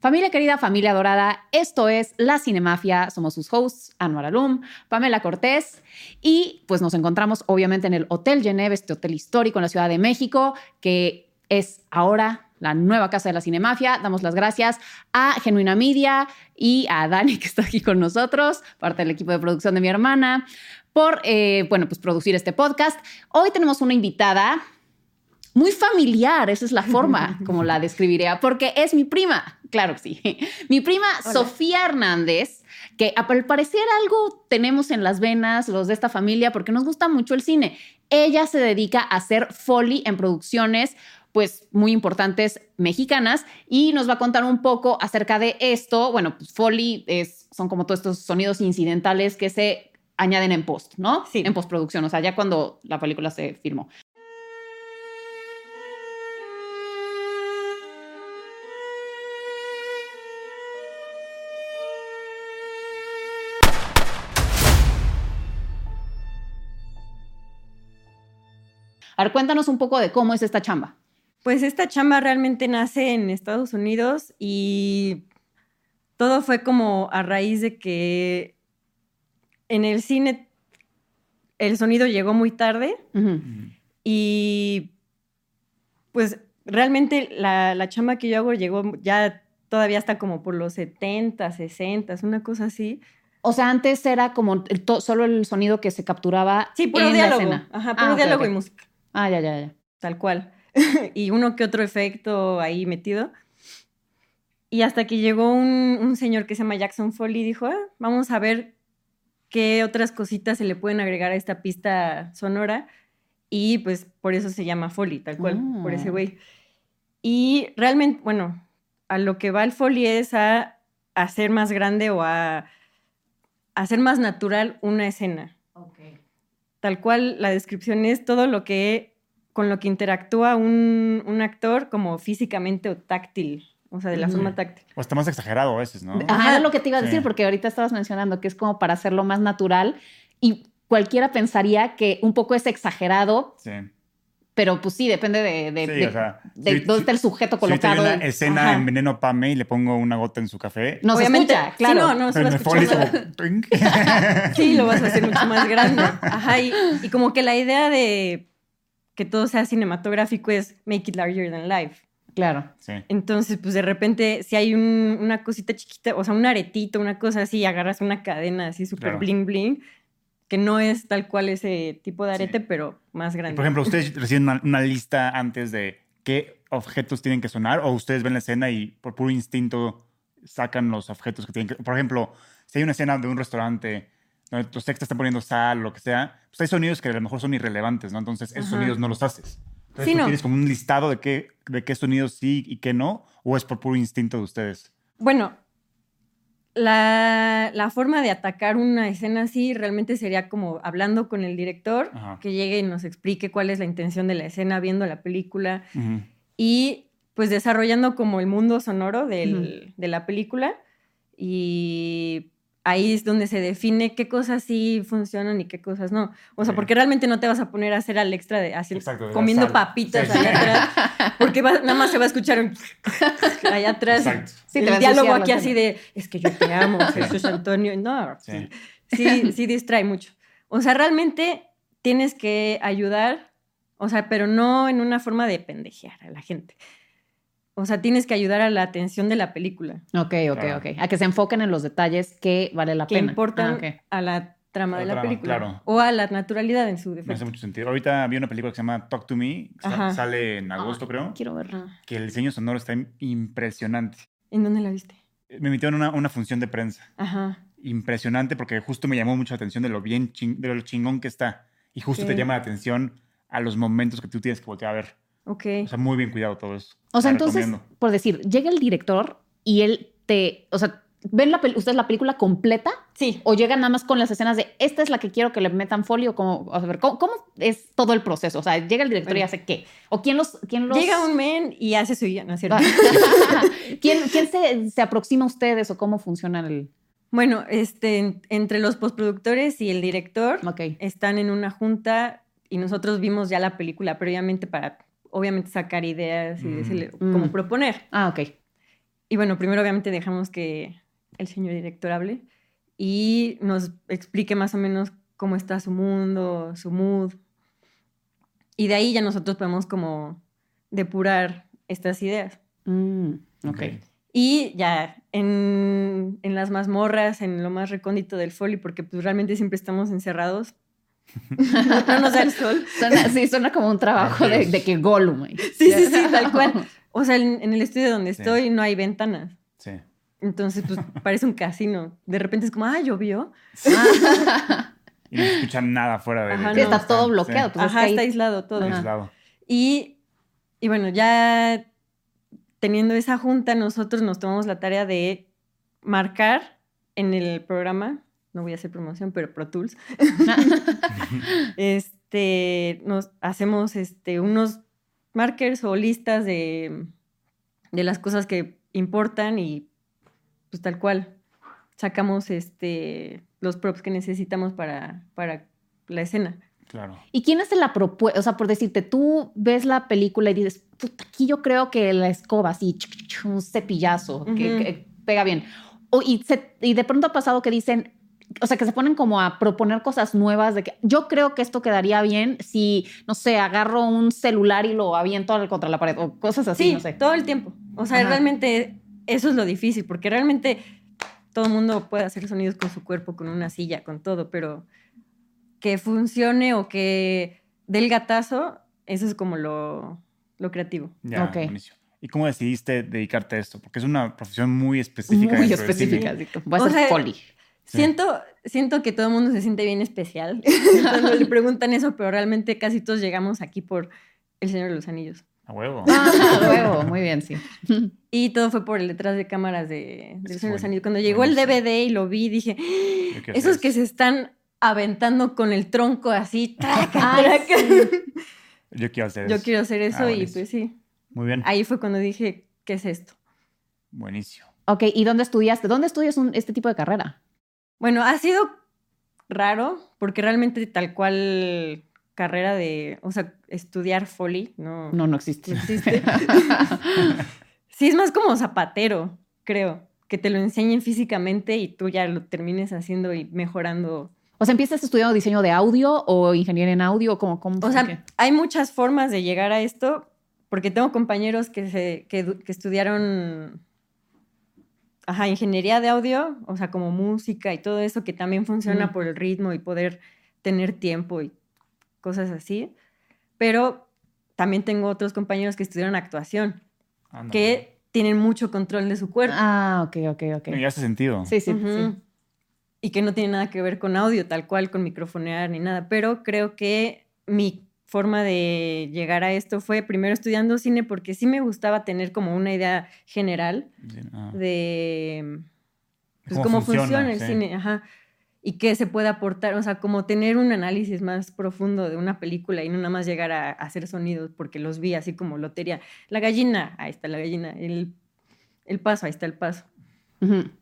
Familia querida, familia dorada, esto es La Cinemafia, somos sus hosts, Anwar Alum, Pamela Cortés, y pues nos encontramos obviamente en el Hotel Geneve, este hotel histórico en la Ciudad de México, que es ahora la nueva casa de la Cinemafia. Damos las gracias a Genuina Media y a Dani, que está aquí con nosotros, parte del equipo de producción de mi hermana, por, eh, bueno, pues producir este podcast. Hoy tenemos una invitada muy familiar, esa es la forma como la describiré, porque es mi prima, claro que sí, mi prima Sofía Hernández, que al parecer algo tenemos en las venas los de esta familia porque nos gusta mucho el cine. Ella se dedica a hacer foley en producciones pues muy importantes mexicanas y nos va a contar un poco acerca de esto. Bueno, pues foley es, son como todos estos sonidos incidentales que se añaden en post, ¿no? Sí. En postproducción, o sea, ya cuando la película se filmó. A ver, cuéntanos un poco de cómo es esta chamba. Pues esta chamba realmente nace en Estados Unidos y todo fue como a raíz de que en el cine el sonido llegó muy tarde y pues realmente la, la chamba que yo hago llegó ya todavía hasta como por los 70, 60, una cosa así. O sea, antes era como el solo el sonido que se capturaba Sí, puro en diálogo. la escena. Ajá, puro Ah, diálogo y música. Ah, ya, ya, ya. tal cual. y uno que otro efecto ahí metido. Y hasta que llegó un, un señor que se llama Jackson Foley y dijo, "Ah, vamos a ver qué otras cositas se le pueden agregar a esta pista sonora. Y pues por eso se llama Foley, tal cual, Ah. por ese güey. Y realmente, bueno, a lo que va el Foley es a hacer más grande o a hacer más natural una escena. Tal cual la descripción es todo lo que con lo que interactúa un, un actor como físicamente o táctil, o sea, de la forma táctil. O está más exagerado a veces, ¿no? Ajá, era lo que te iba a decir, Sí. porque ahorita estabas mencionando que es como para hacerlo más natural y cualquiera pensaría que un poco es exagerado, Sí. Pero pues sí, depende de, de- Sí, de- o sea, de si- dónde si- está el sujeto Si colocado. hay una escena Ajá. en Veneno Pame y le pongo una gota en su café. Nos Obviamente, escucha, sí, claro. no, no se. "Tring". Sí, lo vas a hacer mucho más grande. Ajá, y, y como que la idea de que todo sea cinematográfico es make it larger than life. Claro. Sí. Entonces, pues de repente, si hay un- una cosita chiquita, o sea, un aretito, una cosa así, agarras una cadena así súper Claro. bling bling, que no es tal cual ese tipo de arete, Sí. pero más Y, grande. Por ejemplo, ¿ustedes reciben una, una lista antes de qué objetos tienen que sonar? ¿O ustedes ven la escena y por puro instinto sacan los objetos que tienen que... Por ejemplo, si hay una escena de un restaurante donde los extras están poniendo sal o lo que sea, pues hay sonidos que a lo mejor son irrelevantes, ¿no? Entonces, esos Ajá. sonidos no los haces. Entonces, Sí, ¿tú no. tienes como un listado de qué, de qué sonidos sí y qué no? ¿O es por puro instinto de ustedes? Bueno, la, la forma de atacar una escena así realmente sería como hablando con el director, Ajá. que llegue y nos explique cuál es la intención de la escena, viendo la película y pues desarrollando como el mundo sonoro del- de la película y ahí es donde se define qué cosas sí funcionan y qué cosas no. O sea, Sí. porque realmente no te vas a poner a hacer al extra de así, Exacto, de comiendo sal. papitas Sí, sí. allá atrás, porque va- nada más se va a escuchar un allá atrás. Exacto. Sí, te el a diálogo aquí así de, es que yo te amo, Jesús Antonio. No, Sí. sí, sí distrae mucho. O sea, realmente tienes que ayudar, o sea, pero no en una forma de pendejear a la gente. O sea, tienes que ayudar a la atención de la película, Ok, ok, Claro. ok. A que se enfoquen en los detalles que vale la que pena. importan Ah, ok. a la trama A de la trama, película. claro. O a la naturalidad en su Me hace defecto. mucho sentido. Ahorita vi una película que se llama Talk to Me, que Ajá. sale en agosto, Ay, creo, Quiero verlo. Ah, que el diseño sonoro está impresionante. ¿En dónde la viste? Me invitaron a una, una función de prensa. Ajá. Impresionante porque justo me llamó mucho la atención de lo bien ching- de lo chingón que está. Y justo te Sí. llama la atención a los momentos que tú tienes que voltear a ver. Ok. O sea, muy bien cuidado todo eso. O sea, La entonces, recomiendo. por decir, llega el director y él te, o sea, ¿ven la ustedes la película completa Sí. o llegan nada más con las escenas de esta es la que quiero que le metan folio? Como, a ver, ¿cómo, cómo es todo el proceso? O sea, llega el director y hace qué? ¿O quién los, quién los... Llega un men y hace su guía, ¿no es cierto? ¿Quién, quién se, se aproxima a ustedes o cómo funciona el...? Bueno, este, en- entre los postproductores y el director están en una junta y nosotros vimos ya la película previamente para, obviamente, sacar ideas y Mm. decirle, Mm. como proponer. Ah, ok. y bueno, primero obviamente dejamos que el señor director hable y nos explique más o menos cómo está su mundo, su mood. Y de ahí ya nosotros podemos como depurar estas ideas. Mm, ok. Ok. Y ya en, en las mazmorras, en lo más recóndito del folly, porque pues realmente siempre estamos encerrados. No nos da el sol. Suena, sí, suena como un trabajo de, de que Gollum. Sí, sí, sí, tal cual. O sea, en, en el estudio donde Sí. estoy no hay ventanas. Sí. Entonces, pues parece un casino. De repente es como, ah, llovió. Y no se escucha nada fuera de... Ajá, no. está todo bloqueado. Pues es Ajá, ahí- está aislado todo. Ajá. aislado. Y, y bueno, ya teniendo esa junta, nosotros nos tomamos la tarea de marcar en el programa, no voy a hacer promoción, pero Pro Tools, este, nos hacemos este, unos markers o listas de, de las cosas que importan y pues tal cual sacamos este, los props que necesitamos para, para la escena. Claro. ¿Y quién hace la propuesta? O sea, por decirte, tú ves la película y dices, puta, aquí yo creo que la escoba, así, ch, ch, ch, un cepillazo, que, pega bien. O- y, se- y de pronto ha pasado que dicen, o sea, que se ponen como a proponer cosas nuevas de que yo creo que esto quedaría bien si, no sé, agarro un celular y lo aviento contra la pared o cosas así, Sí, no sé. todo el tiempo. O sea, Ajá. realmente eso es lo difícil, porque realmente todo el mundo puede hacer sonidos con su cuerpo, con una silla, con todo, pero que funcione o que dé el gatazo, eso es como lo, lo creativo. Ya, Ok. buenísimo. ¿Y cómo decidiste dedicarte a esto? Porque es una profesión muy específica. Muy del específica. Voy a sea, poli. Siento, siento que todo el mundo se siente bien especial cuando le preguntan eso, pero realmente casi todos llegamos aquí por El Señor de los Anillos. A huevo. Ah, huevo, muy bien, sí. Y todo fue por el detrás de cámaras de, El Señor de los Anillos. Cuando llegó el. DVD y lo vi, dije, Yo esos que se están aventando con el tronco así, traca, Ay, traca. Yo quiero hacer Yo eso. quiero hacer eso Ah, y pues sí. Muy bien. Ahí fue cuando dije, ¿qué es esto? Buenísimo. Ok, ¿y dónde estudiaste? ¿Dónde estudias un- este tipo de carrera? Bueno, ha sido raro porque realmente tal cual carrera de, o sea, estudiar foley, no, No, no existe. no existe. sí, es más como zapatero, creo, que te lo enseñen físicamente y tú ya lo termines haciendo y mejorando. O sea, ¿empiezas estudiando diseño de audio o ingeniería en audio? o ¿Cómo, O sea, hay muchas formas de llegar a esto porque tengo compañeros que, se, que, que estudiaron ajá, ingeniería de audio, o sea, como música y todo eso que también funciona Ujú. por el ritmo y poder tener tiempo y cosas así. Pero también tengo otros compañeros que estudiaron actuación, que tienen mucho control de su cuerpo. Ah, ok, ok, ok. Y hace sentido. Sí, sí, Ujú. sí. Y que no tiene nada que ver con audio, tal cual, con microfonear ni nada. Pero creo que mi forma de llegar a esto fue primero estudiando cine porque sí me gustaba tener como una idea general ah. de pues, ¿Cómo cómo, funciona? funciona, el Sí. cine, ajá. Y qué se puede aportar, o sea, como tener un análisis más profundo de una película y no nada más llegar a, a hacer sonidos porque los vi así como lotería. La gallina, ahí está la gallina. El, el paso, ahí está el paso.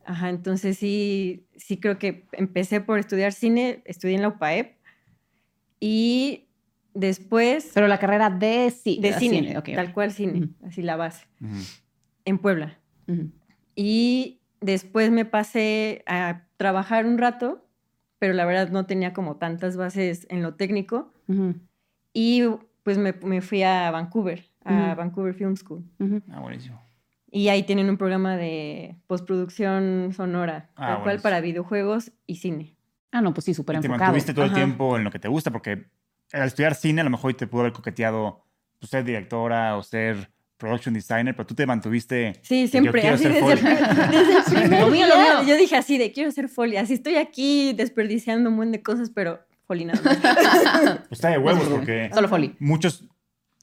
Ajá, entonces sí, sí creo que empecé por estudiar cine, estudié en la UPAEP y después Pero la carrera de, ci- de cine, ok, ok. tal cual cine, así la base, en Puebla. Y después me pasé a trabajar un rato, pero la verdad no tenía como tantas bases en lo técnico y pues me, me fui a Vancouver, a. Vancouver Film School. Ah, buenísimo. Y ahí tienen un programa de postproducción sonora, Ah, tal cual para videojuegos y cine. Ah, no, pues sí, súper Y te enfocado. mantuviste todo el tiempo en lo que te gusta, porque al estudiar cine a lo mejor te pudo haber coqueteado pues, ser directora o ser production designer, pero tú te mantuviste. Sí, yo siempre, quiero así ser desde, el, Foley. primer- desde el primer Lo mío, día, lo mío. Yo dije así de quiero ser folia, así estoy aquí desperdiciando un buen de cosas, pero más. Pues está de huevos, porque Solo Foley. muchos,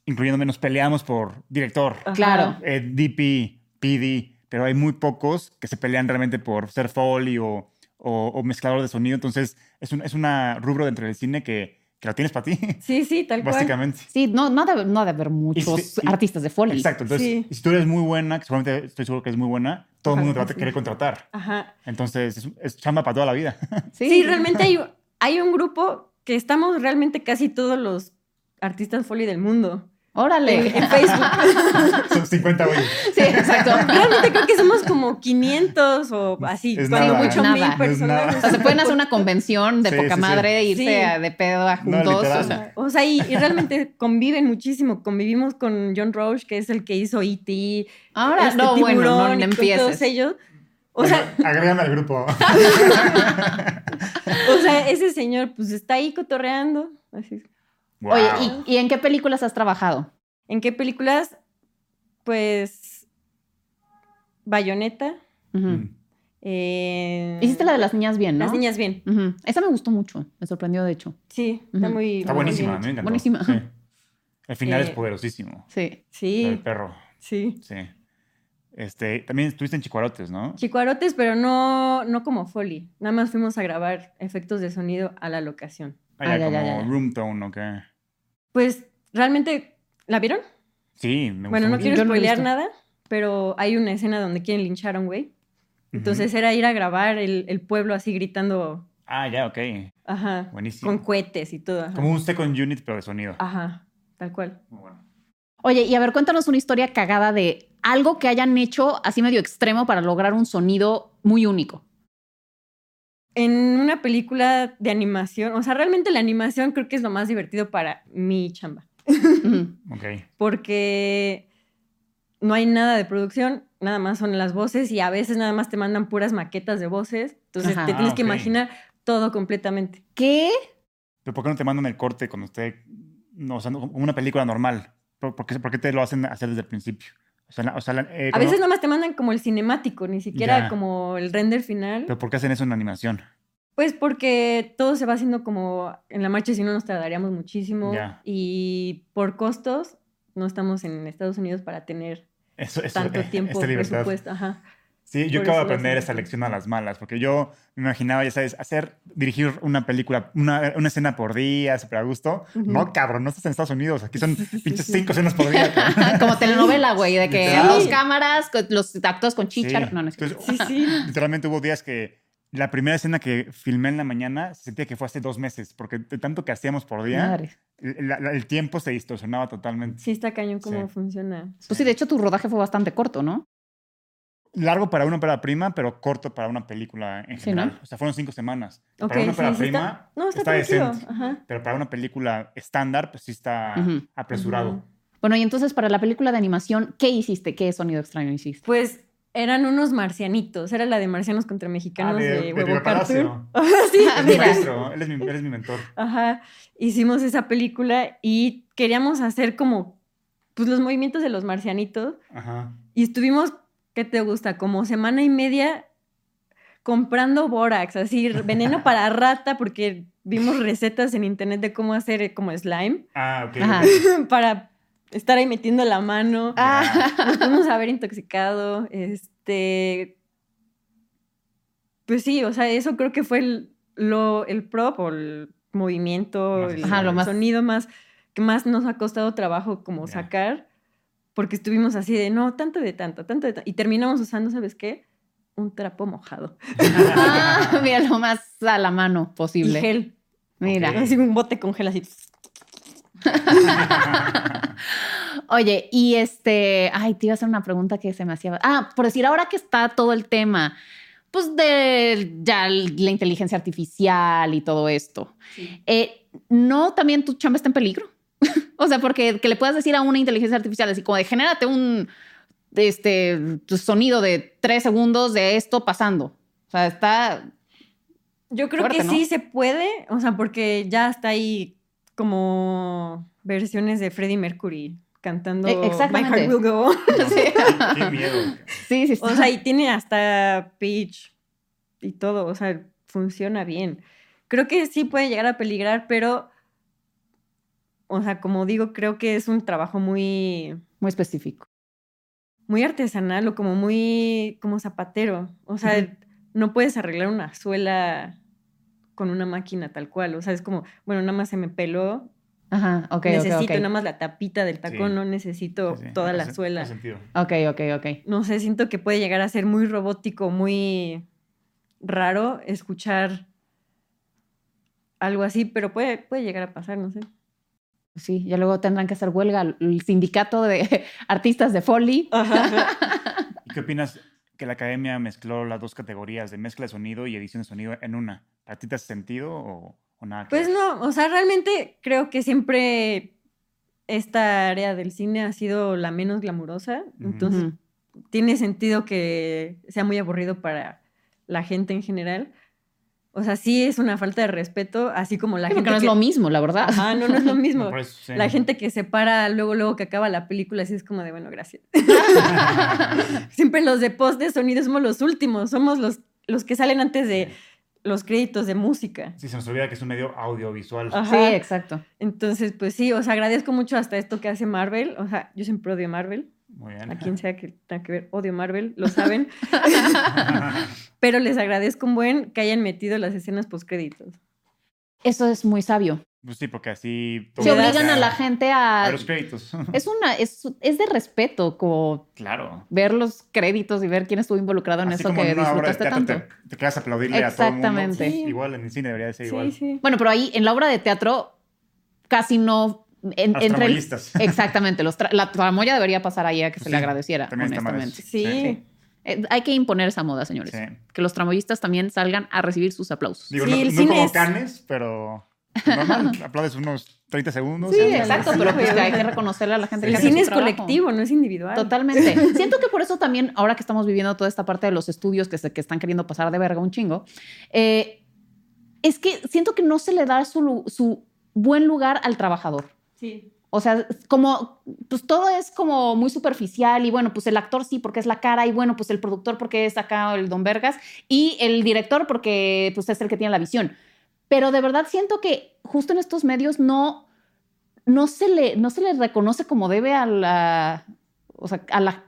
incluyéndome, nos peleamos por director. Claro. eh, DP, PD, pero hay muy pocos que se pelean realmente por ser Foley o, o- o mezclador de sonido. Entonces, es un es una rubro dentro del cine que, que lo tienes para ti, Sí, sí, tal cual. básicamente. Sí, no, no, debe, no debe haber muchos artistas de Foley. Exacto. Entonces, Sí. si tú eres muy buena, que seguramente estoy seguro que es muy buena, todo el mundo te va a querer contratar. Ajá. Entonces, es, es chamba para toda la vida. Sí, realmente hay, hay un grupo que estamos realmente casi todos los artistas foley del mundo. Órale. en, en Facebook. Son 50 güeyes. Sí, exacto. Realmente creo que somos como 500 o así, Es cuando nada. mucho Nada. mil Es personas. O sea, se pueden hacer una convención de Sí, poca sí, sí. madre, irse Sí. a- de pedo a juntos. o sea, O sea, y, y realmente conviven muchísimo. Convivimos con John Roche, que es el que hizo E.T. ahora, este no, bueno, no, no con. Todos ellos. O sea, Agrégame al grupo. o sea, ese señor pues está ahí cotorreando. Así. Wow. Oye, ¿y, y en qué películas has trabajado? ¿En qué películas? Pues. Bayonetta. Ujú. Mm. eh, Hiciste la de las niñas bien, ¿no? Las niñas bien. Esa me gustó mucho, me sorprendió de hecho. Sí, está muy. Está muy buenísima, bien me encantó. Buenísima. Sí. El final es Eh, poderosísimo. Sí. Sí, El perro. sí. Sí. Este, también estuviste en Chicuarotes, ¿no? Chicuarotes, pero no, no como Foley. Nada más fuimos a grabar efectos de sonido a la locación. Ah, ya, Ah, ya, como ya, ya, ya. room tone, ¿o qué? Pues, realmente, ¿la vieron? Sí, me Bueno, no quiero no spoilear nada, pero hay una escena donde quieren linchar a un güey. Entonces era ir a grabar el, el pueblo así gritando, Ah, ya, ok. ajá, Buenísimo. con cohetes y todo. Ajá. Como un second unit, pero de sonido. Ajá, tal cual. Muy bueno. Oye, y a ver, cuéntanos una historia cagada de algo que hayan hecho así medio extremo para lograr un sonido muy único. En una película de animación, o sea, realmente la animación creo que es lo más divertido para mi chamba. Ujú. Ok. porque no hay nada de producción, nada más son las voces y a veces nada más te mandan puras maquetas de voces, entonces Ajá. te tienes Ah, que imaginar todo completamente. ¿Qué? ¿Pero por qué no te mandan el corte cuando usted... No, o sea, una película normal? ¿Por, por qué, por qué te lo hacen hacer desde el principio? O sea, la- o sea, la- eh, A veces nada más te mandan como el cinemático, ni siquiera Ya. como el render final. ¿Pero por qué hacen eso en animación? Pues porque todo se va haciendo como en la marcha, si no nos tardaríamos muchísimo Ya. y por costos no estamos en Estados Unidos para tener Eso, eso, tanto eh, tiempo presupuesto. Ajá. Sí, yo acabo de aprender esa lección a las malas, porque yo me imaginaba, ya sabes, hacer, dirigir una película, una, una escena por día, súper a gusto. No, cabrón, no estás en Estados Unidos, aquí son Sí, sí, sí, pinches sí. cinco escenas por día. Como telenovela, güey, de que Literal. dos cámaras, los actos con chichar. Sí. No, no es que- Entonces, Sí, sí. literalmente hubo días que la primera escena que filmé en la mañana se sentía que fue hace dos meses, porque de tanto que hacíamos por día, el, la- el tiempo se distorsionaba totalmente. Sí está cañón cómo Sí. funciona. Pues sí, de hecho tu rodaje fue bastante corto, ¿no? Largo para una ópera prima, pero corto para una película en Sí, general. ¿no? O sea, fueron cinco semanas. Ok, para una sí, ópera sí prima está- No, está, está decente. Ajá. Pero para una película estándar, pues sí está Ujú. apresurado. Ujú. Bueno, y entonces para la película de animación, ¿qué hiciste? ¿Qué sonido extraño hiciste? Pues eran unos marcianitos. Era la de marcianos contra mexicanos Ah, de- de, de Huevo Diego Cartoon. Sí, Es mi maestro, él es mi, él es mi mentor. Ajá. Hicimos esa película y queríamos hacer como pues los movimientos de los marcianitos. Ajá. Y estuvimos, ¿qué te gusta? Como semana y media comprando bórax, así, veneno para rata, porque vimos recetas en internet de cómo hacer como slime, Ah, ok. Ajá. para estar ahí metiendo la mano. Ah, Nos pudimos haber intoxicado. Este. Pues sí, o sea, eso creo que fue el, lo, el prop o el movimiento, Más el, Ajá, lo más- sonido más que más nos ha costado trabajo como sacar, porque estuvimos así de no, tanto de tanto, tanto de tanto. Y terminamos usando, ¿sabes qué? Un trapo mojado. Ah, mira, lo más a la mano Y posible. gel. Mira. Ok. Así un bote con gel así. Oye, y este, ay, te iba a hacer una pregunta que se me hacía. Ah, por decir, ahora que está todo el tema, pues de ya la inteligencia artificial y todo esto, eh, ¿no también tu chamba está en peligro? O sea, porque que le puedas decir a una inteligencia artificial, así como de genérate un este, sonido de tres segundos de esto pasando. O sea, está. Yo creo Fuerte, que ¿no? sí se puede, o sea, porque ya está ahí como versiones de Freddie Mercury cantando exactamente. My Heart Will Go On. Qué miedo. Sí, sí, O sea, y tiene hasta pitch y todo, o sea, funciona bien. Creo que sí puede llegar a peligrar, pero, o sea, como digo, creo que es un trabajo muy, muy específico. muy artesanal o como muy, como zapatero. O sea, no puedes arreglar una suela con una máquina tal cual. O sea, es como, bueno, nada más se me peló. Ajá, ok, necesito nada más la tapita del tacón, Sí. no necesito Sí, sí, toda hace- la suela. hace sentido. Ok, ok, ok. no sé, siento que puede llegar a ser muy robótico, muy raro escuchar algo así, pero puede, puede llegar a pasar, no sé. Sí, ya luego tendrán que hacer huelga el sindicato de artistas de Foley. ¿Y qué opinas que la academia mezcló las dos categorías de mezcla de sonido y edición de sonido en una? ¿A ti te hace sentido o, o nada? que Pues ver? no, o sea, realmente creo que siempre esta área del cine ha sido la menos glamurosa. Entonces, tiene sentido que sea muy aburrido para la gente en general. O sea, sí es una falta de respeto, así como la Sí, porque gente no es lo mismo, la verdad. Ajá, no, no es lo mismo. No, por eso, sí. La gente que se para luego, luego que acaba la película, así es como de, bueno, gracias. Siempre los de post de sonido somos los últimos, somos los, los que salen antes de los créditos de música. Sí, se nos olvida que es un medio audiovisual. Ajá. Sí, exacto. Entonces, pues sí, o sea, agradezco mucho hasta esto que hace Marvel. O sea, yo siempre odio Marvel. Muy bien. A quien sea que tenga que ver, odio Marvel, lo saben. Pero les agradezco un buen que hayan metido las escenas post créditos. Eso es muy sabio. Pues sí, porque así... Se obligan a la gente a... A los créditos. Es una, es, es de respeto como claro. ver los créditos y ver quién estuvo involucrado en Así eso como que en una obra de disfrutaste teatro tanto. te, te quedas a aplaudirle a todo el mundo. Exactamente. Sí. Igual en el cine debería de ser Sí, igual. sí. Bueno, pero ahí en la obra de teatro casi no... en- Los entre el- tramoyistas. exactamente, los tra- la tramoya debería pasar ahí a que se Sí, le agradeciera, honestamente. Sí. Sí. Eh, hay que imponer esa moda, señores. Sí. Que los tramoyistas también salgan a recibir sus aplausos. Digo, Sí, no, el no cine como es- Canes, pero normal. Aplaudes unos 30 segundos. Sí, exacto, pero pues hay que reconocerle a la gente Sí. que El cine es trabajo. colectivo, no es individual. Totalmente. Siento que por eso también, ahora que estamos viviendo toda esta parte de los estudios que, se, que están queriendo pasar de verga un chingo, eh, es que siento que no se le da su, su buen lugar al trabajador. Sí. O sea, como, pues todo es como muy superficial y bueno, pues el actor sí porque es la cara y bueno, pues el productor porque es acá el Don Vergas y el director porque pues es el que tiene la visión. Pero de verdad siento que justo en estos medios no, no, se, le, no se le reconoce como debe a la, o sea, a la,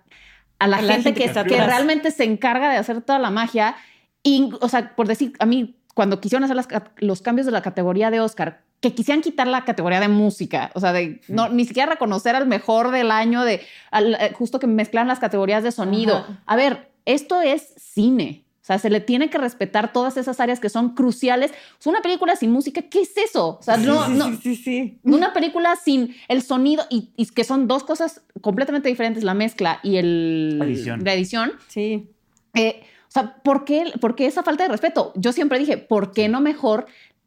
a la A la gente, que, que está que atrás. realmente se encarga de hacer toda la magia. Y, o sea, por decir, a mí, cuando quisieron hacer las los cambios de la categoría de Oscar, que quisieran quitar la categoría de música, o sea, de no, ni siquiera reconocer al mejor del año, de al- eh, justo que mezclan las categorías de sonido. Ajá. A ver, esto es cine. O sea, se le tiene que respetar todas esas áreas que son cruciales. Es una película sin música, ¿qué es eso? O sea, no, sí, no, sí, sí, sí. una película sin el sonido y, y que son dos cosas completamente diferentes, la mezcla y el, La edición. la edición. Sí. Eh, o sea, ¿por qué, por qué esa falta de respeto? Yo siempre dije, ¿por qué no mejor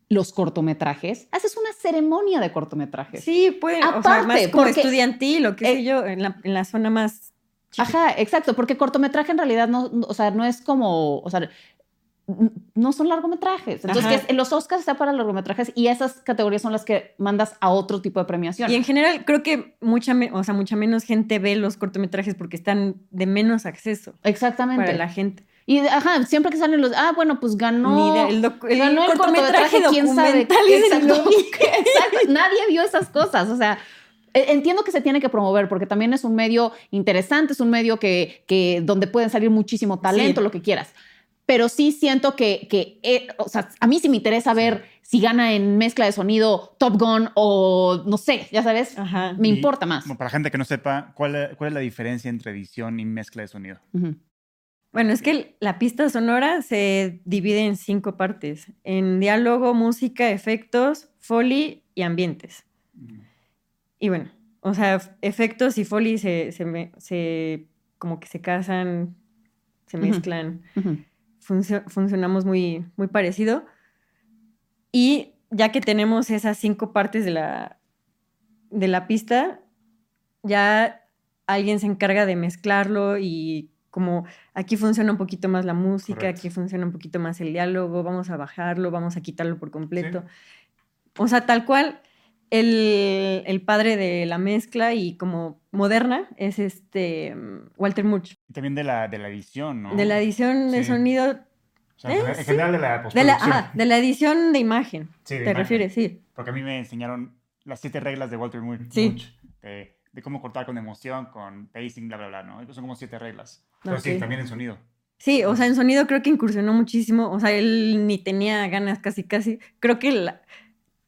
los cortometrajes? Haces una ceremonia de cortometrajes. Sí, pues, o sea, Aparte, más como porque- estudiantil o qué sé Eh, yo, en la, en la zona más chica. Ajá, exacto, porque cortometraje en realidad no, o sea, no es como, o sea, no son largometrajes. Entonces, que los Oscars está para largometrajes y esas categorías son las que mandas a otro tipo de premiación. Y en general creo que mucha, o sea, mucha menos gente ve los cortometrajes porque están de menos acceso Exactamente. para la gente. Y ajá, siempre que salen los, ah, bueno, pues ganó. El, el ganó el cortometraje, quién sabe. Exacto, exacto. Nadie vio esas cosas. O sea, eh, entiendo que se tiene que promover porque también es un medio interesante, es un medio que, que donde pueden salir muchísimo talento, Sí. lo que quieras. Pero sí siento que, que eh, o sea, a mí sí me interesa ver si gana en mezcla de sonido Top Gun o no sé, ya sabes, Ajá. me Y, importa más. Bueno, para la gente que no sepa, ¿cuál, ¿cuál es la diferencia entre edición y mezcla de sonido? Ujú. Bueno, es que la pista sonora se divide en cinco partes. En diálogo, música, efectos, foley y ambientes. Y bueno, o sea, efectos y foley se, se, me- se- como que se casan, se mezclan. Funcio- funcionamos muy, muy parecido. Y ya que tenemos esas cinco partes de la, de la pista, ya alguien se encarga de mezclarlo y como aquí funciona un poquito más la música, Correcto. aquí funciona un poquito más el diálogo, vamos a bajarlo, vamos a quitarlo por completo. O sea, tal cual, el, el padre de la mezcla y como moderna es este Walter Murch. También de la, de la edición, ¿no? De la edición de Sí. sonido O sea, Eh, en sí. general de la De la, de la edición de imagen, Sí, de te imagen. refieres, sí. Porque a mí me enseñaron las siete reglas de Walter Mur- Sí. Murch. De, de cómo cortar con emoción, con pacing, bla, bla, bla, ¿no? Son como siete reglas. Pero sí, también en sonido. Sí, o sea, en sonido creo que incursionó muchísimo. O sea, él ni tenía ganas casi, casi. Creo que la-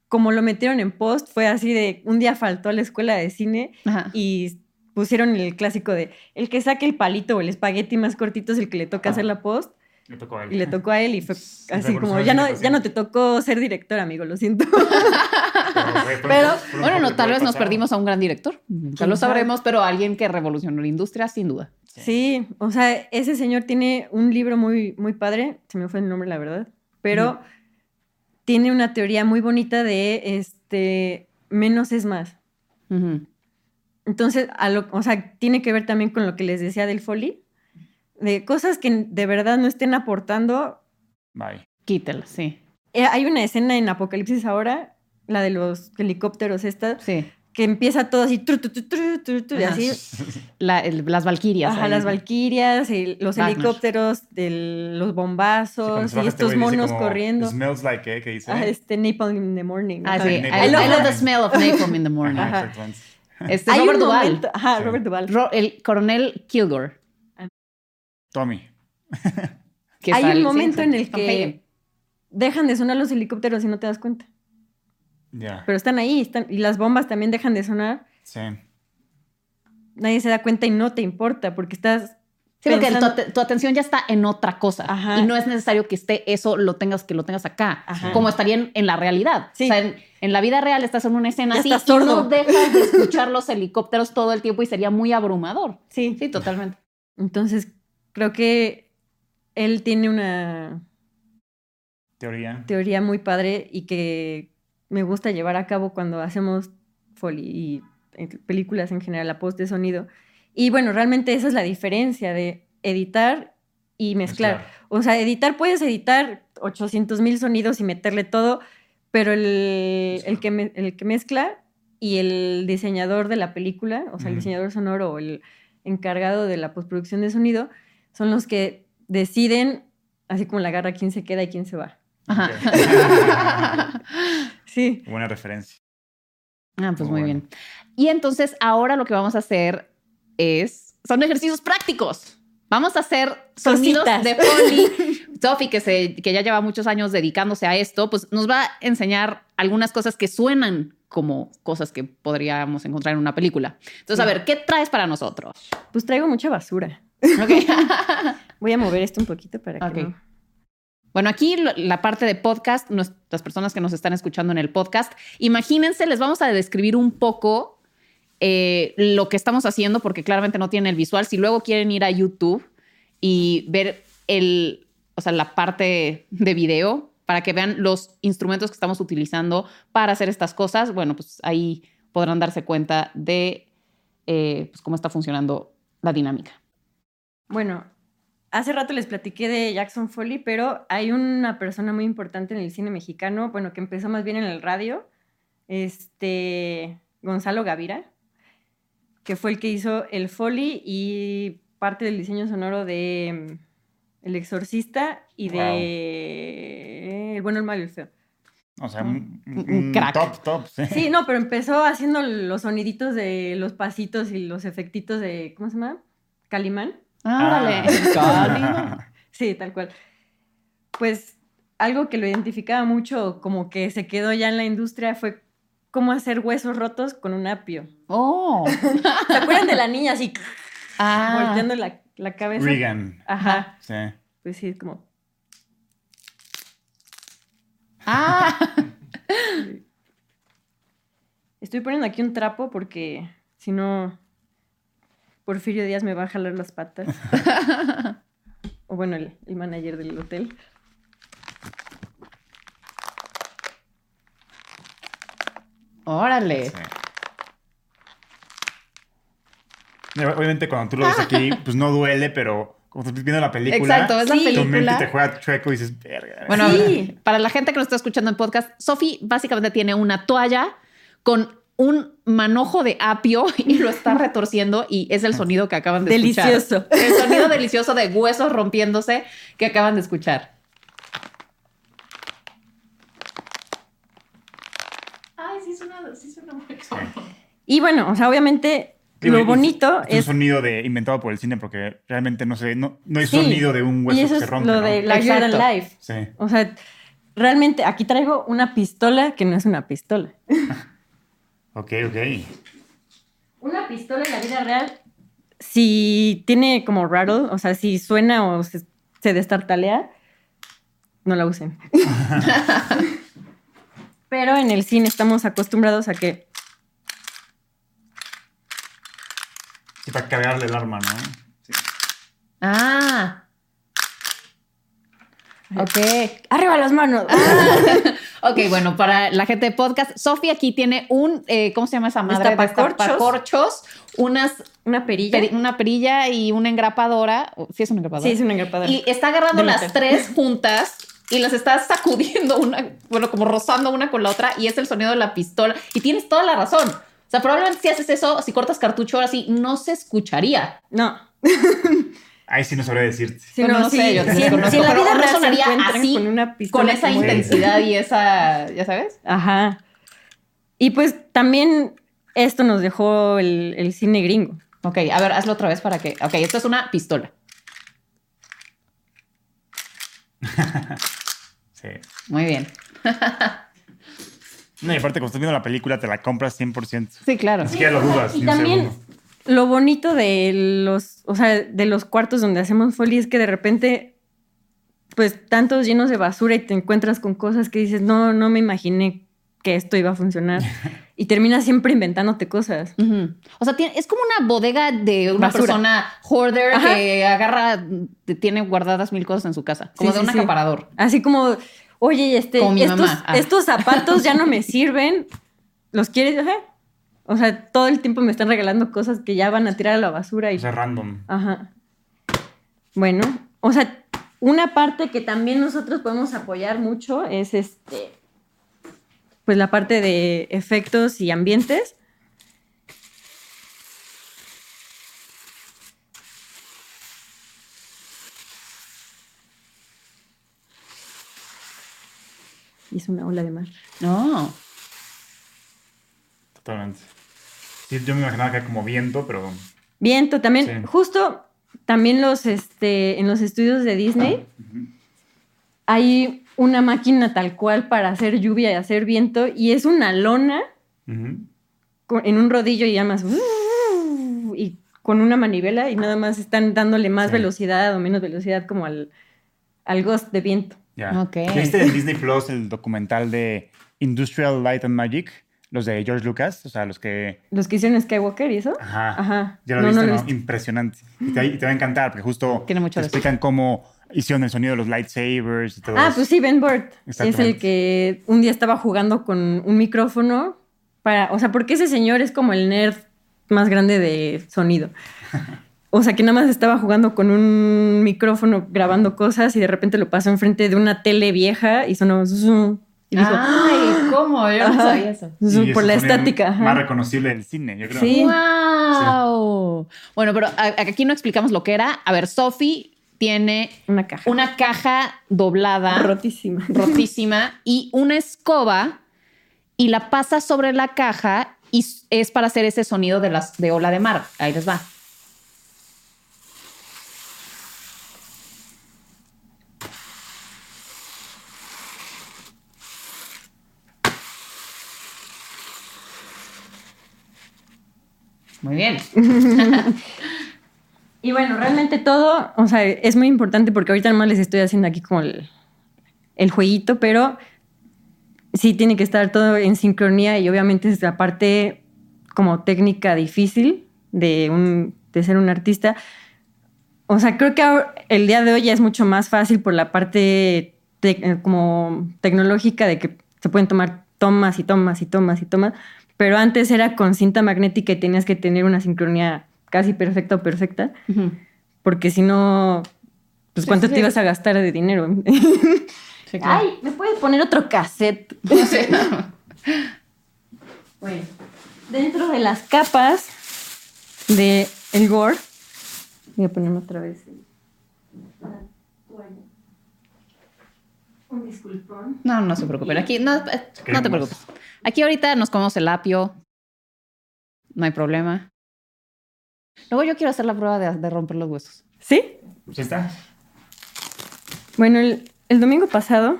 como lo metieron en post, fue así de un día faltó a la escuela de cine Ajá. y pusieron el clásico de el que saque el palito o el espagueti más cortito es el que le toca hacer la post. Le tocó a él. Y le tocó a él y fue Sí, así como, ya no, ya no te tocó ser director, amigo, lo siento. Pero, güey, Bueno, no, tal vez nos perdimos a un gran director. ¿Quién lo sabe? sabremos, pero alguien que revolucionó la industria, sin duda. Sí, o sea, ese señor tiene un libro muy, muy padre, se me fue el nombre, la verdad, pero tiene una teoría muy bonita de este menos es más. Entonces, a lo, o sea, tiene que ver también con lo que les decía del Foley, de cosas que de verdad no estén aportando. Bye. Quítela, sí. Eh, hay una escena en Apocalipsis ahora, la de los helicópteros esta, Sí. que empieza todo así, tru, tru, tru, tru, tru, tru, y así, La- el- las valquirias. Ajá, ahí. las valquirias, y los Batman. helicópteros, del- los Sí, bombazos se y este estos monos como, corriendo. Smells like, ¿eh? Que dice. Ah, este Napalm in the morning. Ah, sí. I, Napalm. I love the smell of napalm in the morning. Ajá. Este, Hay Robert momento, ajá, Sí. Robert Duvall. Ro- el coronel Kilgore. Tommy. que Hay sale- un momento sí, en el que dejan de sonar los helicópteros y no te das cuenta. Ya. Pero están ahí, están, y las bombas también dejan de sonar. Sí. Nadie se da cuenta y no te importa porque estás. Sí, porque tu, atención ya está en otra cosa. Ajá. Y no es necesario que esté eso, lo tengas, que lo tengas acá. Ajá. Como estaría en, en la realidad. Sí. O sea, en, en la vida real estás en una escena Ya así estás y no dejas de escuchar los helicópteros todo el tiempo y sería muy abrumador. Sí. Sí, totalmente. Entonces, creo que él tiene una Teoría. teoría muy padre y que me gusta llevar a cabo cuando hacemos y eh, películas en general, la post de sonido. Y bueno, realmente esa es la diferencia de editar y mezclar. O sea, editar, puedes editar 800 mil sonidos y meterle todo, pero el, el, que me- el que mezcla y el diseñador de la película, o sea, el diseñador sonoro o el encargado de la postproducción de sonido, son los que deciden, así como la garra, quién se queda y quién se va. Ajá. Sí. Buena referencia. Ah, pues Muy muy bueno. bien. Y entonces ahora lo que vamos a hacer es, son ejercicios prácticos. Vamos a hacer sonidos Cositas. de Foley. Sophie, que, se, que ya lleva muchos años dedicándose a esto, pues nos va a enseñar algunas cosas que suenan como cosas que podríamos encontrar en una película. Entonces, a ver, ¿qué traes para nosotros? Pues traigo mucha basura. Voy a mover esto un poquito para que no- Bueno, aquí lo- la parte de podcast, nos- las personas que nos están escuchando en el podcast, imagínense, les vamos a describir un poco eh, lo que estamos haciendo, porque claramente no tienen el visual. Si luego quieren ir a YouTube y ver el, o sea, la parte de video para que vean los instrumentos que estamos utilizando para hacer estas cosas, bueno, pues ahí podrán darse cuenta de eh, pues, cómo está funcionando la dinámica. Bueno, hace rato les platiqué de Jackson Foley, pero hay una persona muy importante en el cine mexicano, bueno, que empezó más bien en el radio, este Gonzalo Gavira, que fue el que hizo el Foley y parte del diseño sonoro de mm, El Exorcista y de El bueno, el malo y el feo. O sea, Ah. un, Un un crack. top, top. Sí. Sí, no, pero empezó haciendo los soniditos de los pasitos y los efectitos de, ¿cómo se llama? Calimán. Árale. Ah. Sí, tal cual. Pues algo que lo identificaba mucho, como que se quedó ya en la industria, fue cómo hacer huesos rotos con un apio. Oh. ¿Se acuerdan de la niña así, Ah. volteando la, la cabeza? Regan. Ajá. Sí. Pues sí, es como. Ah. Estoy poniendo aquí un trapo porque si no, Porfirio Díaz me va a jalar las patas. o bueno, el, el manager del hotel. Órale. Sí. Obviamente cuando tú lo ves aquí, pues no duele, pero como estás viendo la película, Exacto, es la Sí. tu mente película. te juega chueco y dices, verga. Bueno, Sí. para la gente que nos está escuchando en podcast, Sofi básicamente tiene una toalla con un manojo de apio y lo está retorciendo y es el sonido que acaban de escuchar. Delicioso. El sonido delicioso de huesos rompiéndose que acaban de escuchar. Ay, sí suena, sí suena muy Y bueno, o sea, obviamente Digo, lo es- bonito es un es. sonido de, inventado por el cine porque realmente no sé, no, no hay Sí. sonido de un y hueso eso que se es rompe. lo ¿no? de la Exacto. Life. Sí. O sea, realmente aquí traigo una pistola que no es una pistola. Ok, ok. Una pistola en la vida real, si tiene como rattle, o sea, si suena o se se destartalea, no la usen. Pero en el cine estamos acostumbrados a que Sí, para cargarle el arma, ¿no? Sí. Ah. Ok. ¡Arriba las manos! Ok, bueno, para la gente de podcast, Sofía aquí tiene un, eh, ¿cómo se llama esa madre? Destapacorchos, unas, Una perilla. peri- una perilla y una engrapadora. Sí, es una engrapadora. sí, es una engrapadora. Y está agarrando De las metal. tres juntas y las está sacudiendo una, bueno, como rozando una con la otra y es el sonido de la pistola. Y tienes toda la razón. O sea, probablemente si haces eso, si cortas cartucho ahora sí, no se escucharía. No. Ahí sí no sabría decirte. Si Bueno, no, no si, sé, yo te si en, desconozco, si en la pero vida no real se sonaría así, con una pistola Con esa intensidad y esa, ya sabes. Ajá. Y pues también esto nos dejó el, el cine gringo. Ok, a ver, hazlo otra vez para que. Ok, esto es una pistola. Sí. Muy bien. No, y aparte, cuando estás viendo la película, te la compras 100%. Sí, claro. Ni siquiera lo dudas. Y también segundo. Lo bonito de los, o sea, de los cuartos donde hacemos foley es que de repente, pues tantos llenos de basura y te encuentras con cosas que dices, no, no me imaginé que esto iba a funcionar. y terminas siempre inventándote cosas. O sea, tiene- es como una bodega de una Basura. persona hoarder Ajá. que agarra, te- tiene guardadas mil cosas en su casa, como Sí, de sí, un sí. acaparador. Así como, oye, este. Ah. estos zapatos ya no me sirven. ¿Los quieres? Ajá. O sea, todo el tiempo me están regalando cosas que ya van a tirar a la basura y O sea, random. Ajá. Bueno, o sea, una parte que también nosotros podemos apoyar mucho es este, pues la parte de efectos y ambientes. Y es una ola de mar. No. Totalmente. Sí, yo me imaginaba que era como viento, pero. Viento también, Sí. justo también los, este, en los estudios de Disney hay una máquina tal cual para hacer lluvia y hacer viento y es una lona con- en un rodillo y además y con una manivela y nada más están dándole más Sí. velocidad o menos velocidad como al, al ghost de viento. Ya. Ok. ¿Ya ¿Viste en Disney Plus el documental de Industrial Light and Magic? Los de George Lucas, o sea, los que. Los que hicieron Skywalker y eso. Ajá. Ajá. Ya lo No, viste, no. Impresionante. Y te, y te va a encantar, porque justo Tiene mucho te explican cómo hicieron el sonido de los lightsabers y todo Ah, eso. pues sí, Ben Burt. Es el que un día estaba jugando con un micrófono para, o sea, porque ese señor es como el nerd más grande de sonido. O sea, que nada más estaba jugando con un micrófono grabando cosas y de repente lo pasó enfrente de una tele vieja y sonó zoom. Y dijo, Ay, ¿cómo? Yo no sabía eso. Y por la estática. ajá. Más reconocible del cine, yo creo. Sí. ¡Wow! Bueno, pero aquí no explicamos lo que era. A ver, Sophie tiene Una caja. una caja doblada, rotísima. rotísima, y una escoba, y la pasa sobre la caja, y es para hacer ese sonido de las de ola de mar. Ahí les va. Muy bien. Y bueno, realmente todo, o sea, es muy importante porque ahorita nomás les estoy haciendo aquí como el, jueguito, pero sí tiene que estar todo en sincronía y obviamente es la parte como técnica difícil de, un, de ser un artista. O sea, creo que el día de hoy ya es mucho más fácil por la parte como tecnológica de que se pueden tomar tomas y tomas y tomas y tomas, pero antes era con cinta magnética y tenías que tener una sincronía casi perfecta o perfecta, porque si no, pues cuánto sí, te sí. ibas a gastar de dinero. Sí, claro. Ay, ¿me puedes poner otro cassette? Sí. Bueno, dentro de las capas de el gore, voy a ponerme otra vez. Un disculpón. No, no se preocupen. Aquí no, no te preocupes. Aquí ahorita nos comemos el apio. No hay problema. Luego yo quiero hacer la prueba de, de romper los huesos. ¿Sí? ¿Sí está? Bueno, el, el domingo pasado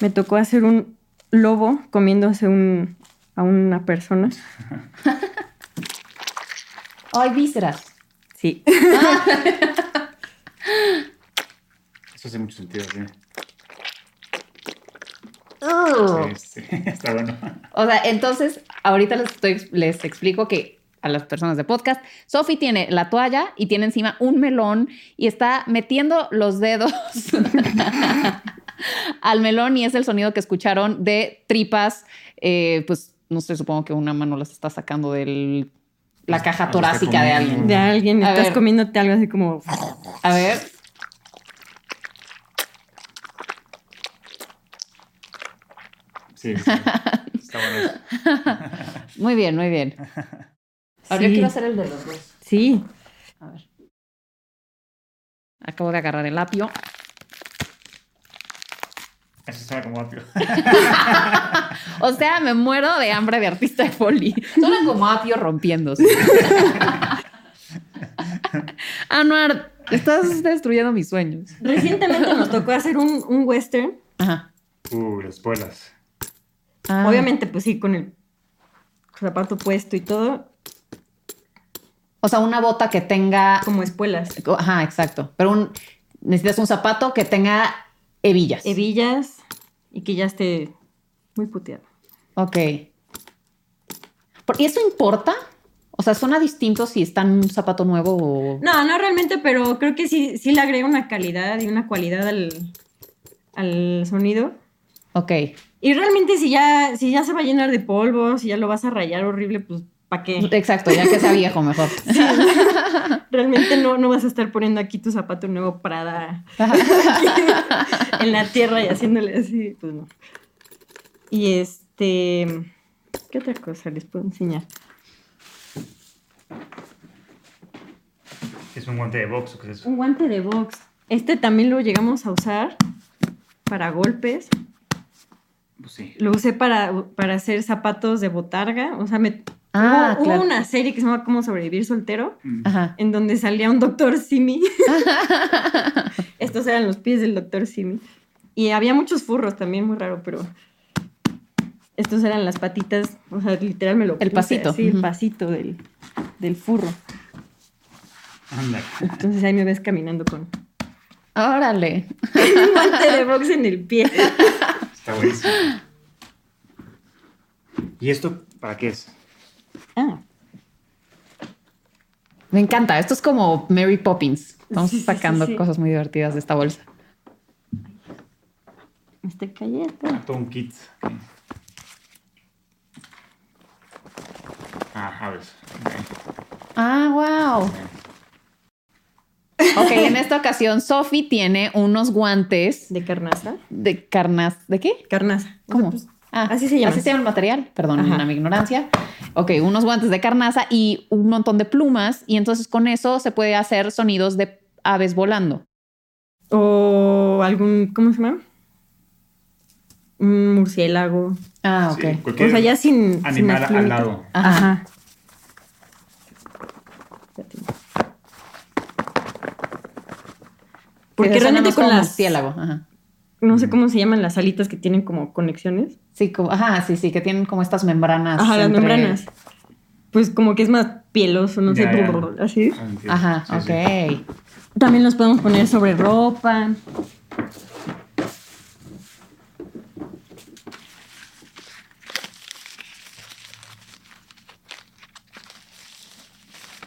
me tocó hacer un lobo comiéndose un, a una persona. Ay, vísceras. Sí. Eso hace mucho sentido, sí. Sí, sí, está bueno. O sea, entonces, ahorita les, estoy, les explico que a las personas de podcast, Sophie tiene la toalla y tiene encima un melón y está metiendo los dedos al melón y es el sonido que escucharon de tripas, eh, pues no sé, supongo que una mano las está sacando de la caja torácica de alguien. De alguien, estás comiéndote algo así como. A ver, Sí, sí. Está bueno. eso. muy bien, muy bien. Ahora yo Sí. quiero hacer el de los dos. Sí. A ver. Acabo de agarrar el apio. Eso suena como apio. O sea, me muero de hambre de artista de Foley. Suena como apio rompiéndose. Anuar, estás destruyendo mis sueños. Recientemente nos tocó hacer un, un western. Ajá. Uh, las espuelas. Ah, Obviamente, pues sí, con el zapato puesto y todo, O sea, una bota que tenga. como espuelas. Ajá, exacto. Pero un- necesitas un zapato que tenga hebillas. Hebillas y que ya esté muy puteado. Ok. ¿Y eso importa? O sea, ¿suena distinto si está en un zapato nuevo o.? No, no realmente, pero creo que sí, sí le agrega una calidad y una cualidad al, al sonido. Ok. Y realmente si ya, si ya se va a llenar de polvo, si ya lo vas a rayar horrible, pues ¿para qué? Exacto, ya que sea viejo mejor. Realmente no, no vas a estar poniendo aquí tu zapato nuevo Prada en la tierra y haciéndole así, pues no. Y este, ¿qué otra cosa les puedo enseñar? ¿Es un guante de box o qué es eso? Un guante de box. Este también lo llegamos a usar para golpes. Pues sí. Lo usé para, para hacer zapatos de botarga. O sea, me, Ah, hubo, una serie que se llama Cómo sobrevivir soltero, Mm. Ajá. en donde salía un doctor Simi. Estos eran los pies del doctor Simi. Y había muchos furros también, muy raro, pero estos eran las patitas, o sea, literal me lo El puse pasito, así, el pasito del, del furro. Anda. Entonces ahí me ves caminando con Órale. un guante de box en el pie. Está buenísimo. ¿Y esto para qué es? Ah, Me encanta. Esto es como Mary Poppins. Estamos Sí, sí, sí, sacando sí. cosas muy divertidas de esta bolsa. cayendo. Ah, todo un kit. Ah, a ver. Ah, wow. Ok, en esta ocasión Sophie tiene unos guantes ¿De carnaza? de carnas. ¿De qué? Carnaza. ¿Cómo? Pues, Ah, así se llama. Así se llama el material. Perdón, mi ignorancia. Ok, unos guantes de carnaza y un montón de plumas. Y entonces con eso se puede hacer sonidos de aves volando. o algún, ¿cómo se llama? Un murciélago. Ah, ok. Sí, O sea, ya sin, sin animal la al lado. Ajá. Ajá. Porque realmente con las. Ajá. no sé cómo se llaman las alitas que tienen como conexiones. Sí, como- ajá, sí, sí, que tienen como estas membranas. Ajá, las membranas. Pues como que es más pieloso, no sé, Ya, así. Ah. Ajá, Sí, sí. ok. También los podemos poner sobre ropa.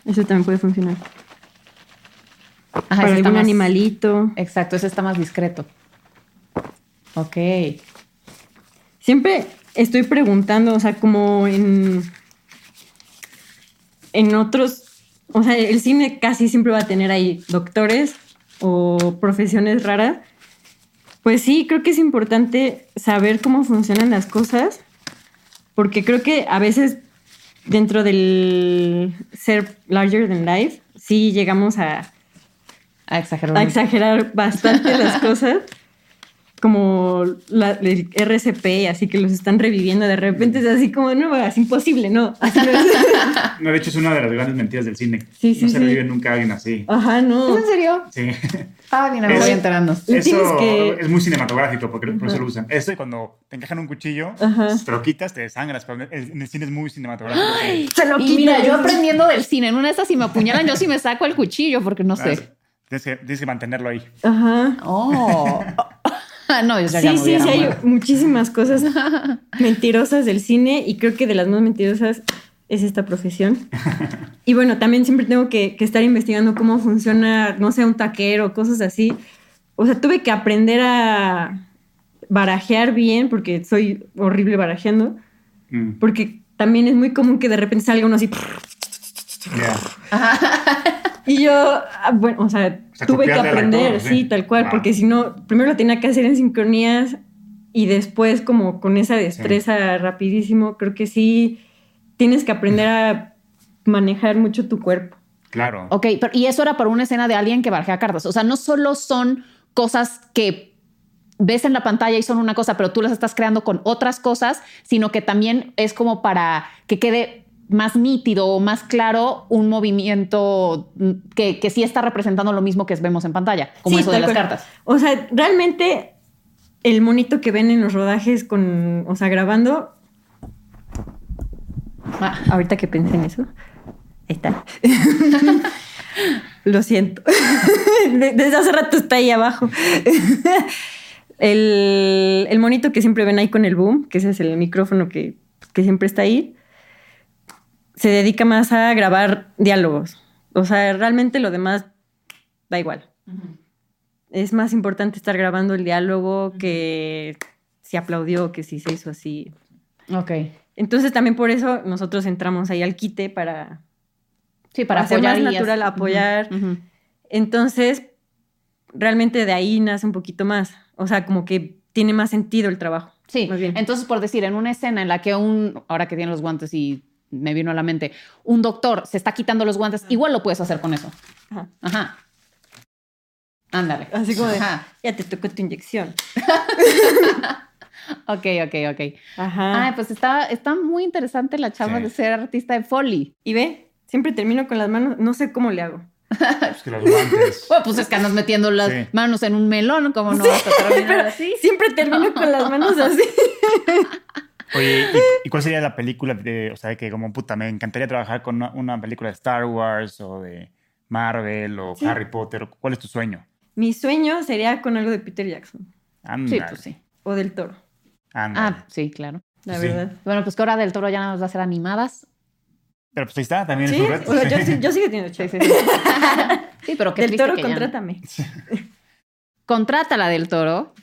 Eso también puede funcionar. Ajá, Para algún más- animalito. Exacto, ese está más discreto. Ok. Siempre estoy preguntando, o sea, como en, en otros, o sea, el cine casi siempre va a tener ahí doctores o profesiones raras. Pues sí, creo que es importante saber cómo funcionan las cosas, porque creo que a veces dentro del ser larger than life, sí llegamos a, A exagerar. a exagerar bastante las cosas. Como la, el RCP, así que los están reviviendo de repente, es así como, no, es imposible, no. Así no es. No, de hecho, es una de las grandes mentiras del cine. Sí, sí, no se sí. revive nunca alguien así. Ajá, no. ¿Es en serio? Sí. Ah, bien, me voy enterando. Eso que- es muy cinematográfico, porque por eso Ajá. lo usan. Esto y cuando te encajan un cuchillo, Ajá. te lo quitas, te desangras, pero en el, cine es muy cinematográfico. Se lo Y quito. mira, yo aprendiendo del cine, en una de estas si me apuñalan, yo sí me saco el cuchillo porque no Ah, sé. Tienes que, tienes que mantenerlo ahí. Ajá. Oh. no, yo Sí, sí, sí, hay muchísimas cosas mentirosas del cine y creo que de las más mentirosas es esta profesión. Y bueno, también siempre tengo que, que estar investigando cómo funciona, no sé, un taquero, cosas así. O sea, tuve que aprender a barajear bien porque soy horrible barajeando, Mm, porque también es muy común que de repente salga uno así. yeah. Y yo, ah, bueno, o sea, O sea, tuve que aprender, actor, sí, sí. tal cual, Wow. porque si no, primero lo tenía que hacer en sincronías y después como con esa destreza rapidísimo, creo que sí tienes que aprender a manejar mucho tu cuerpo. Claro. Ok, pero, y eso era para una escena de alguien que barajea cartas. O sea, no solo son cosas que ves en la pantalla y son una cosa, pero tú las estás creando con otras cosas, sino que también es como para que quede más nítido o más claro un movimiento mm, que, que sí está representando lo mismo que vemos en pantalla, como Sí, eso de las cartas. O sea, realmente el monito que ven en los rodajes con, o sea, grabando, Ah, ahorita que pensé en eso, ahí está. Lo siento. De- Desde hace rato está ahí abajo. El, el monito que siempre ven ahí con el boom, que ese es el micrófono que, que siempre está ahí, se dedica más a grabar diálogos. O sea, realmente lo demás da igual. Es más importante estar grabando el diálogo que si aplaudió, que si se hizo así. ok. Entonces también por eso nosotros entramos ahí al quite para... Sí, para Hacer apoyar más natural, apoyar. Entonces, realmente de ahí nace un poquito más. O sea, como que tiene más sentido el trabajo. Sí, Más bien. entonces por decir, en una escena en la que un, ahora que tiene los guantes y me vino a la mente, un doctor se está quitando los guantes, igual lo puedes hacer con eso. Ajá. Ajá. Ándale. Así como de, Ajá. ya te tocó tu inyección. Ok, ok, ok. Ajá. Ay, pues está, está muy interesante la chamba Sí. de ser artista de Foley. Y ve, siempre termino con las manos, no sé cómo le hago. Es que los guantes. Bueno, pues es que andas metiendo las Sí. manos en un melón, ¿cómo no vas a terminar así? Siempre termino con las manos así. Oye, ¿y, y cuál sería la película de, o sea, que como puta, me encantaría trabajar con una, una película de Star Wars o de Marvel o Sí. Harry Potter? ¿Cuál es tu sueño? Mi sueño sería con algo de Peter Jackson Sí, Ándale, pues sí. o del toro, ándale. Ah, sí, claro. la Sí. verdad. Bueno, pues que ahora del toro ya nada más va a ser animadas. Pero pues ahí está, también Sí, es un reto. o sea, yo, sí. sí- yo sigo teniendo Sí, sí, sí. Sí, pero qué Del triste toro, que ya no. contrátame. Contrátala del toro.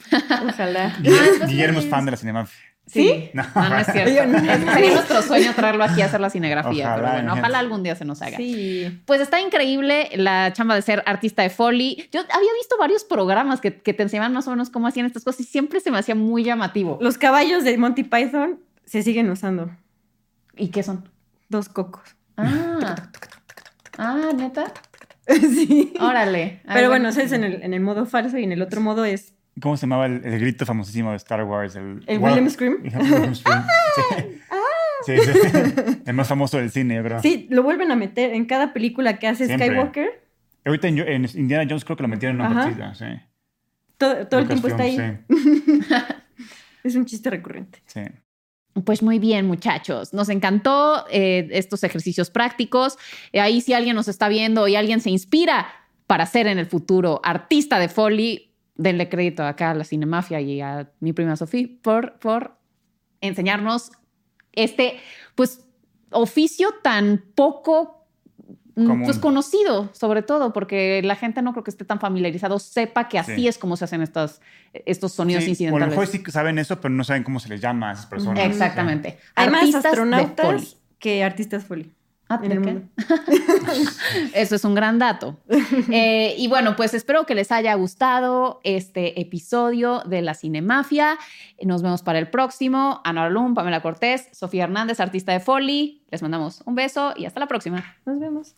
Ojalá. Guillermo, Guillermo es fan de la cinemafia. ¿Sí? No. No, no es cierto. No. Sería nuestro sueño traerlo aquí a hacer la cinegrafía, Ojalá, pero bueno, ojalá algún día se nos haga. Sí. Pues está increíble la chamba de ser artista de Foley. Yo había visto varios programas que, que te enseñaban más o menos cómo hacían estas cosas y siempre se me hacía muy llamativo. Los caballos de Monty Python se siguen usando. ¿Y qué son? Dos cocos. Ah, ah neta. sí. Órale. Ay, Pero bueno, ese es en el, en el modo falso y en el otro modo es ¿Cómo se llamaba el, el grito famosísimo de Star Wars? El, el Wow. William Scream. William Scream. Sí. Sí, sí. El más famoso del cine, creo. Sí, lo vuelven a meter en cada película que hace Siempre. Skywalker. Ahorita en, en Indiana Jones creo que lo metieron en una partida, sí. Todo, todo el tiempo está ahí. Es un chiste recurrente. Sí, sí. Pues muy bien, muchachos. Nos encantó eh, estos ejercicios prácticos. Eh, ahí si alguien nos está viendo y alguien se inspira para ser en el futuro artista de Foley, denle crédito acá a la Cinemafia y a mi prima Sofía por, por enseñarnos este, pues, oficio tan poco Común. pues conocido, sobre todo, porque la gente no creo que esté tan familiarizado, sepa que así Sí. es como se hacen estas, estos sonidos Sí, O a lo incidentales. mejor sí que saben eso, pero no saben cómo se les llama a esas personas. Exactamente. Hay más Artistas de astronautas que artistas Foley. Ah. Eso es un gran dato. Eh, y bueno, pues espero que les haya gustado este episodio de la Cinemafia. Nos vemos para el próximo. Ana Lum, Pamela Cortés, Sofía Hernández, artista de Foley. Les mandamos un beso y hasta la próxima. Nos vemos.